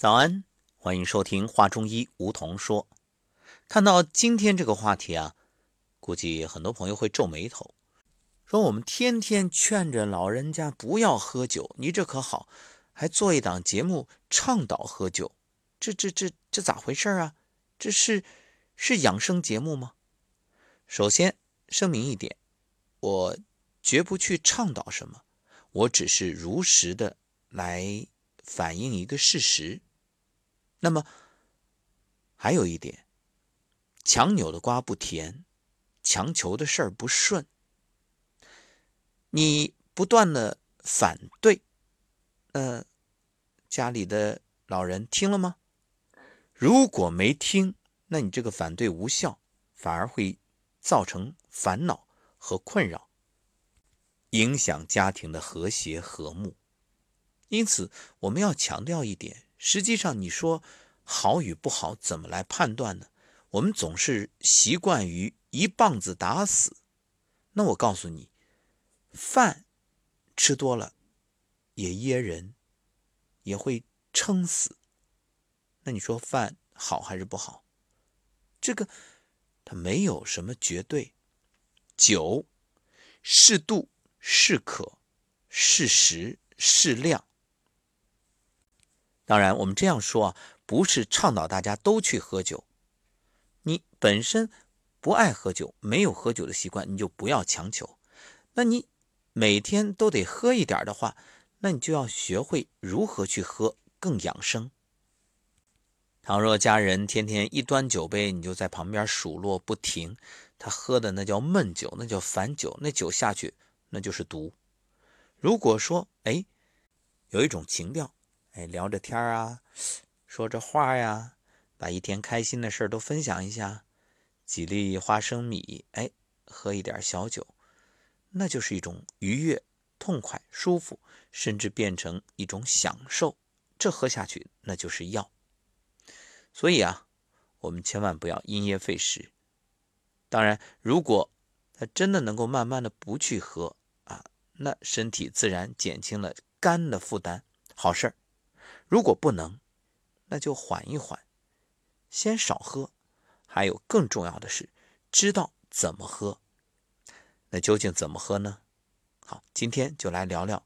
早安，欢迎收听《话中医》，梧桐说。看到今天这个话题啊，估计很多朋友会皱眉头，说我们天天劝着老人家不要喝酒，你这可好，还做一档节目倡导喝酒，这这这这咋回事啊？这是是养生节目吗？首先声明一点，我绝不去倡导什么，我只是如实的来反映一个事实。那么还有一点，强扭的瓜不甜，强求的事儿不顺。你不断的反对，呃，家里的老人听了吗？如果没听，那你这个反对无效，反而会造成烦恼和困扰，影响家庭的和谐和睦。因此，我们要强调一点。实际上，你说好与不好，怎么来判断呢？我们总是习惯于一棒子打死。那我告诉你，饭吃多了也噎人，也会撑死。那你说饭好还是不好？这个它没有什么绝对。酒适度、适可、适时、适量。当然，我们这样说啊，不是倡导大家都去喝酒。你本身不爱喝酒，没有喝酒的习惯，你就不要强求。那你每天都得喝一点的话，那你就要学会如何去喝，更养生。倘若家人天天一端酒杯，你就在旁边数落不停，他喝的那叫闷酒，那叫烦酒，那酒下去那就是毒。如果说，哎，有一种情调。哎，聊着天啊，说着话呀，把一天开心的事都分享一下，几粒花生米，哎，喝一点小酒，那就是一种愉悦、痛快、舒服，甚至变成一种享受。这喝下去那就是药。所以啊，我们千万不要因噎废食。当然，如果他真的能够慢慢的不去喝啊，那身体自然减轻了肝的负担，好事儿。如果不能，那就缓一缓，先少喝。还有更重要的是，知道怎么喝。那究竟怎么喝呢？好，今天就来聊聊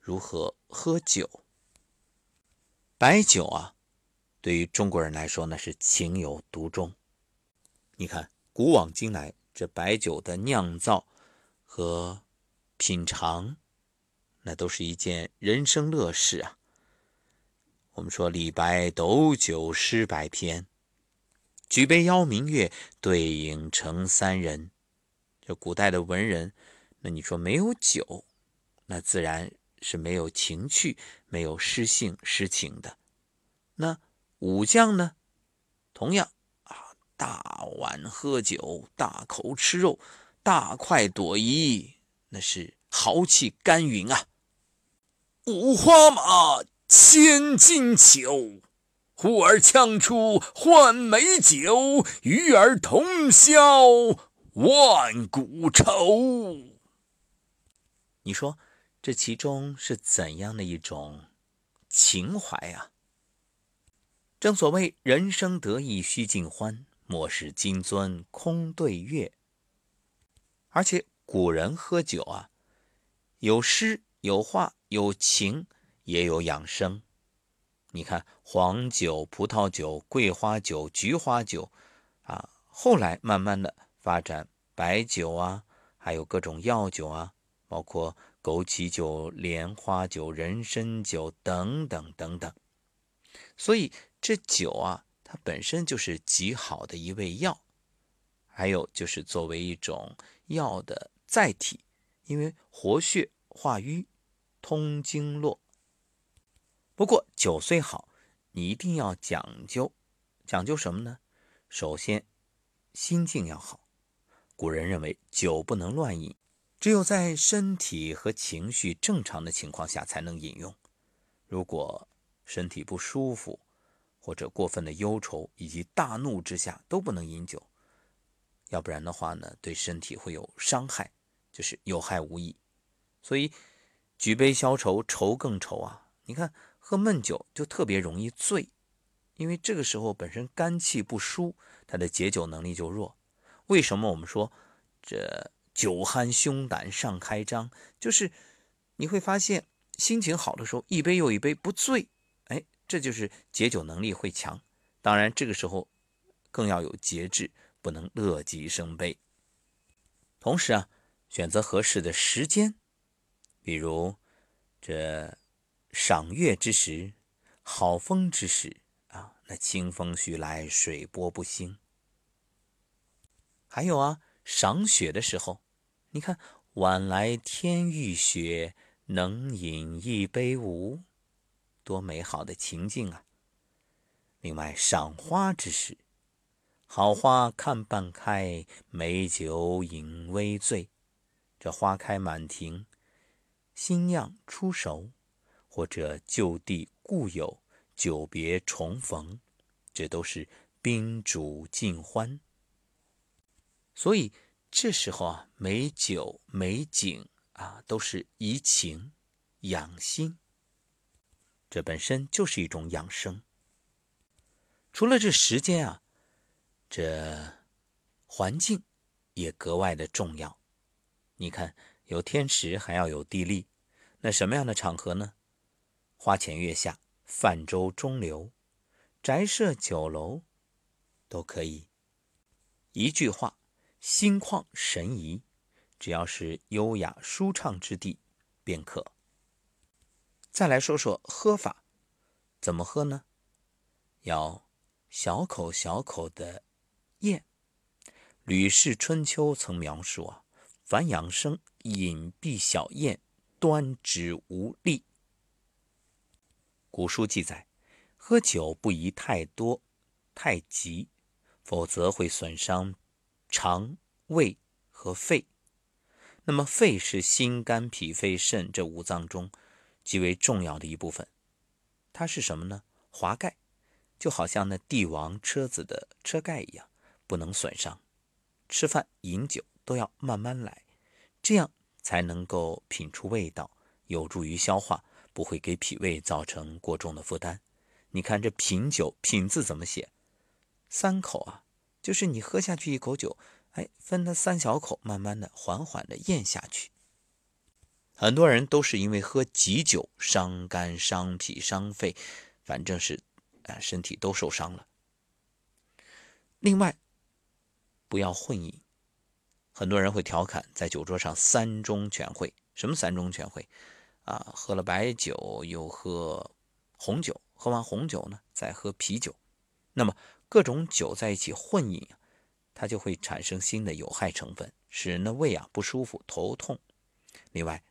如何喝酒。白酒啊，对于中国人来说那是情有独钟。你看，古往今来，这白酒的酿造和品尝，那都是一件人生乐事啊。我们说李白斗酒诗百篇，举杯邀明月，对影成三人。这古代的文人，那你说没有酒，那自然是没有情趣、没有诗性诗情的。那武将呢？同样啊，大碗喝酒，大口吃肉，大快朵颐，那是豪气干云啊。五花马。千金裘，呼儿将出换美酒，与尔同销万古愁。你说这其中是怎样的一种情怀啊？正所谓人生得意须尽欢，莫使金樽空对月。而且古人喝酒啊，有诗有画有情。也有养生，你看黄酒、葡萄酒、桂花酒、菊花酒，啊，后来慢慢的发展白酒啊，还有各种药酒啊，包括枸杞酒、莲花酒、人参酒等等等等。所以这酒啊，它本身就是极好的一味药，还有就是作为一种药的载体，因为活血化瘀、通经络。不过酒虽好，你一定要讲究，讲究什么呢？首先，心境要好。古人认为酒不能乱饮，只有在身体和情绪正常的情况下才能饮用。如果身体不舒服，或者过分的忧愁以及大怒之下都不能饮酒，要不然的话呢，对身体会有伤害，就是有害无益。所以，举杯消愁愁更愁啊！你看。喝闷酒就特别容易醉，因为这个时候本身肝气不舒，他的解酒能力就弱。为什么我们说这酒酣胸胆尚开张？就是你会发现心情好的时候，一杯又一杯不醉，哎，这就是解酒能力会强。当然，这个时候更要有节制，不能乐极生悲。同时啊，选择合适的时间，比如这赏月之时、好风之时啊，那清风徐来，水波不兴。还有啊，赏雪的时候，你看晚来天欲雪，能饮一杯无？多美好的情境啊！另外，赏花之时，好花看半开，美酒饮微醉。这花开满庭，新酿初熟，或者就地故友，久别重逢，这都是宾主尽欢。所以这时候啊，美酒美景啊，都是怡情养心。这本身就是一种养生。除了这时间啊，这环境也格外的重要。你看，有天时，还要有地利。那什么样的场合呢？花前月下、泛舟中流、宅舍酒楼都可以。一句话，心旷神怡，只要是优雅舒畅之地便可。再来说说喝法，怎么喝呢？要。小口小口的咽，《吕氏春秋》曾描述啊：“凡养生，饮必小咽，端直无力。”古书记载，喝酒不宜太多、太急，否则会损伤肠胃和肺。那么，肺是心肝脾肺肾这五脏中极为重要的一部分，它是什么呢？华盖。就好像那帝王车子的车盖一样，不能损伤。吃饭饮酒都要慢慢来，这样才能够品出味道，有助于消化，不会给脾胃造成过重的负担。你看这品酒，品字怎么写？三口啊，就是你喝下去一口酒，哎，分了三小口，慢慢的、缓缓的咽下去。很多人都是因为喝急酒，伤肝、伤脾、伤肺，反正是。啊，身体都受伤了。另外，不要混饮。很多人会调侃，在酒桌上三中全会。什么三中全会？啊，喝了白酒，又喝红酒，喝完红酒呢，再喝啤酒。那么各种酒在一起混饮，它就会产生新的有害成分，使人的胃啊不舒服、头痛。另外，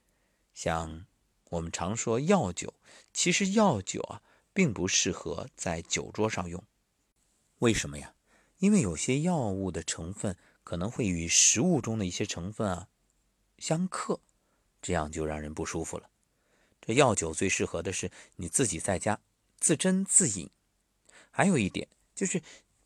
像我们常说药酒，其实药酒啊。并不适合在酒桌上用，为什么呀？因为有些药物的成分可能会与食物中的一些成分啊相克，这样就让人不舒服了。这药酒最适合的是你自己在家自斟自饮。还有一点就是，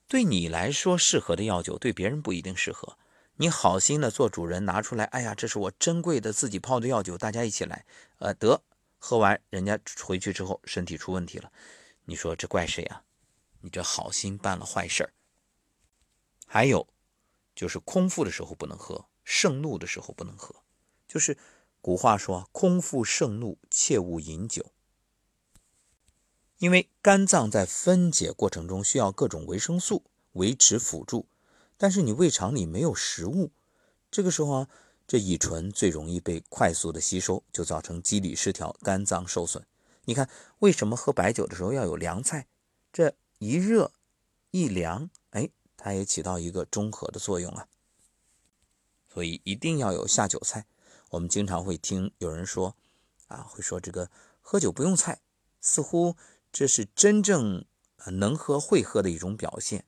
对你来说适合的药酒，对别人不一定适合。你好心的做主人拿出来，哎呀，这是我珍贵的自己泡的药酒，大家一起来，呃，得。喝完，人家回去之后身体出问题了，你说这怪谁啊？你这好心办了坏事儿。还有，就是空腹的时候不能喝，盛怒的时候不能喝。就是古话说，空腹盛怒，切勿饮酒。因为肝脏在分解过程中需要各种维生素维持辅助，但是你胃肠里没有食物，这个时候啊。这乙醇最容易被快速的吸收，就造成机理失调，肝脏受损。你看，为什么喝白酒的时候要有凉菜？这一热一凉，哎，它也起到一个中和的作用啊。所以一定要有下酒菜。我们经常会听有人说，啊，会说这个喝酒不用菜，似乎这是真正能喝会喝的一种表现。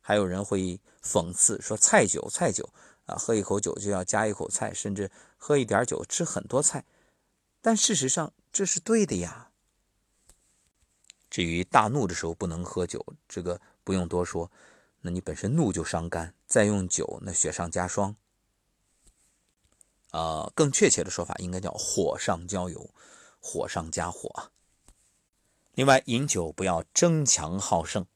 还有人会讽刺说，菜酒菜酒。啊，喝一口酒就要加一口菜，甚至喝一点酒吃很多菜，但事实上这是对的呀。至于大怒的时候不能喝酒，这个不用多说，那你本身怒就伤肝，再用酒那雪上加霜。呃，更确切的说法应该叫火上浇油，火上加火。另外，饮酒不要争强好胜。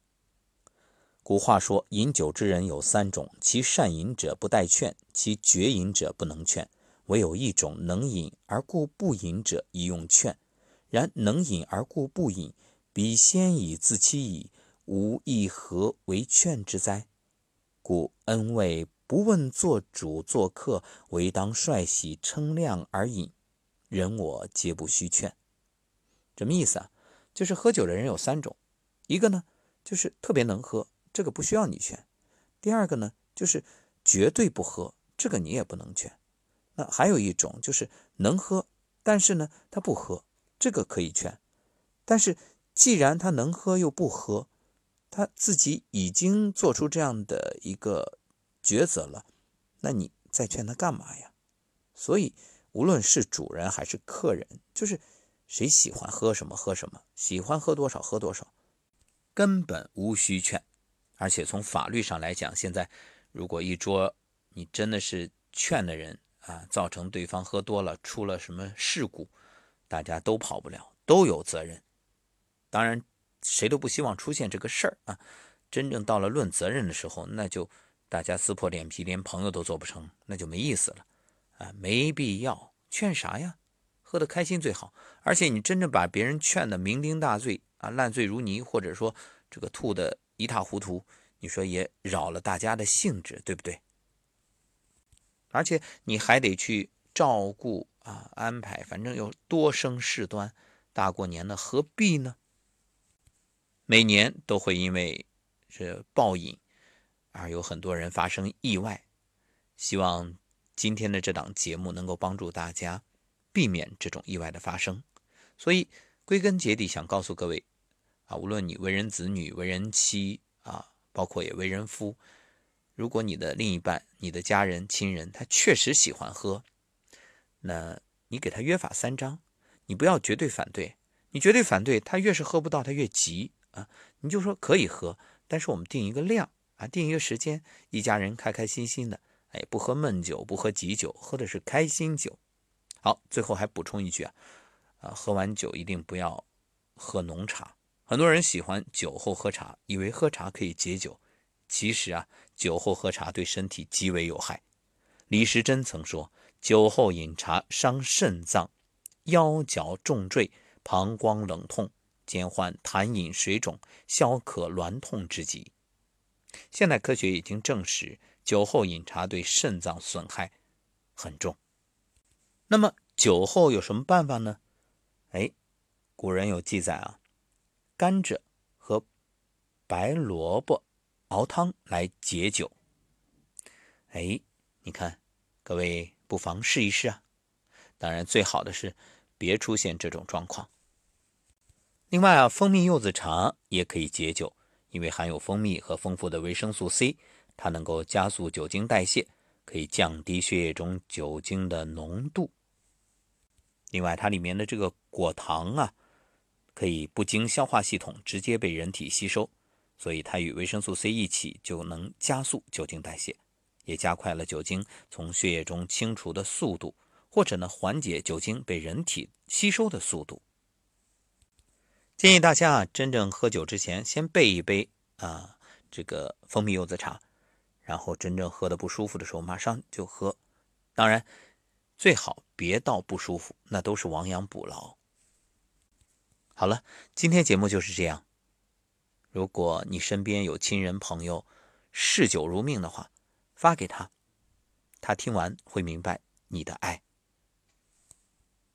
古话说：“饮酒之人有三种，其善饮者不待劝，其绝饮者不能劝，唯有一种能饮而故不饮者，宜用劝。然能饮而故不饮，彼先以自欺矣，吾亦何为劝之哉？故恩谓不问做主做客，唯当率喜称量而饮。人我皆不须劝。”什么意思啊？就是喝酒的人有三种，一个呢就是特别能喝，这个不需要你劝；第二个呢就是绝对不喝，这个你也不能劝。那还有一种就是能喝，但是呢他不喝，这个可以劝。但是既然他能喝又不喝，他自己已经做出这样的一个抉择了，那你再劝他干嘛呀？所以无论是主人还是客人，就是。谁喜欢喝什么喝什么，喜欢喝多少喝多少，根本无需劝。而且从法律上来讲，现在如果一桌你真的是劝的人啊，造成对方喝多了出了什么事故，大家都跑不了，都有责任。当然，谁都不希望出现这个事儿啊。真正到了论责任的时候，那就大家撕破脸皮，连朋友都做不成，那就没意思了啊，没必要劝啥呀。喝得开心最好，而且你真正把别人劝得酩酊大醉啊，烂醉如泥，或者说这个吐得一塌糊涂，你说也扰了大家的兴致，对不对？而且你还得去照顾啊，安排，反正又多生事端，大过年的何必呢？每年都会因为这暴饮而有很多人发生意外，希望今天的这档节目能够帮助大家。避免这种意外的发生，所以归根结底想告诉各位啊，无论你为人子女、为人妻啊，包括也为人夫，如果你的另一半、你的家人、亲人他确实喜欢喝，那你给他约法三章，你不要绝对反对，你绝对反对他越是喝不到他越急啊，你就说可以喝，但是我们定一个量啊，定一个时间，一家人开开心心的，哎，不喝闷酒，不喝急酒，喝的是开心酒。好，最后还补充一句啊，啊，喝完酒一定不要喝浓茶。很多人喜欢酒后喝茶，以为喝茶可以解酒，其实啊，酒后喝茶对身体极为有害。李时珍曾说：“酒后饮茶伤肾脏，腰脚重坠，膀胱冷痛，兼患痰饮水肿、消渴挛痛之疾。”现代科学已经证实，酒后饮茶对肾脏损害很重。那么酒后有什么办法呢？哎，古人有记载啊，甘蔗和白萝卜熬汤来解酒。哎，你看，各位不妨试一试啊。当然，最好的是别出现这种状况。另外啊，蜂蜜柚子茶也可以解酒，因为含有蜂蜜和丰富的维生素 C，它能够加速酒精代谢，可以降低血液中酒精的浓度。另外，它里面的这个果糖啊，可以不经消化系统直接被人体吸收，所以它与维生素 C 一起就能加速酒精代谢，也加快了酒精从血液中清除的速度，或者呢缓解酒精被人体吸收的速度。建议大家啊，真正喝酒之前先备一杯啊这个蜂蜜柚子茶，然后真正喝的不舒服的时候马上就喝。当然。最好别到不舒服，那都是亡羊补牢。好了，今天节目就是这样。如果你身边有亲人朋友嗜酒如命的话，发给他，他听完会明白你的爱。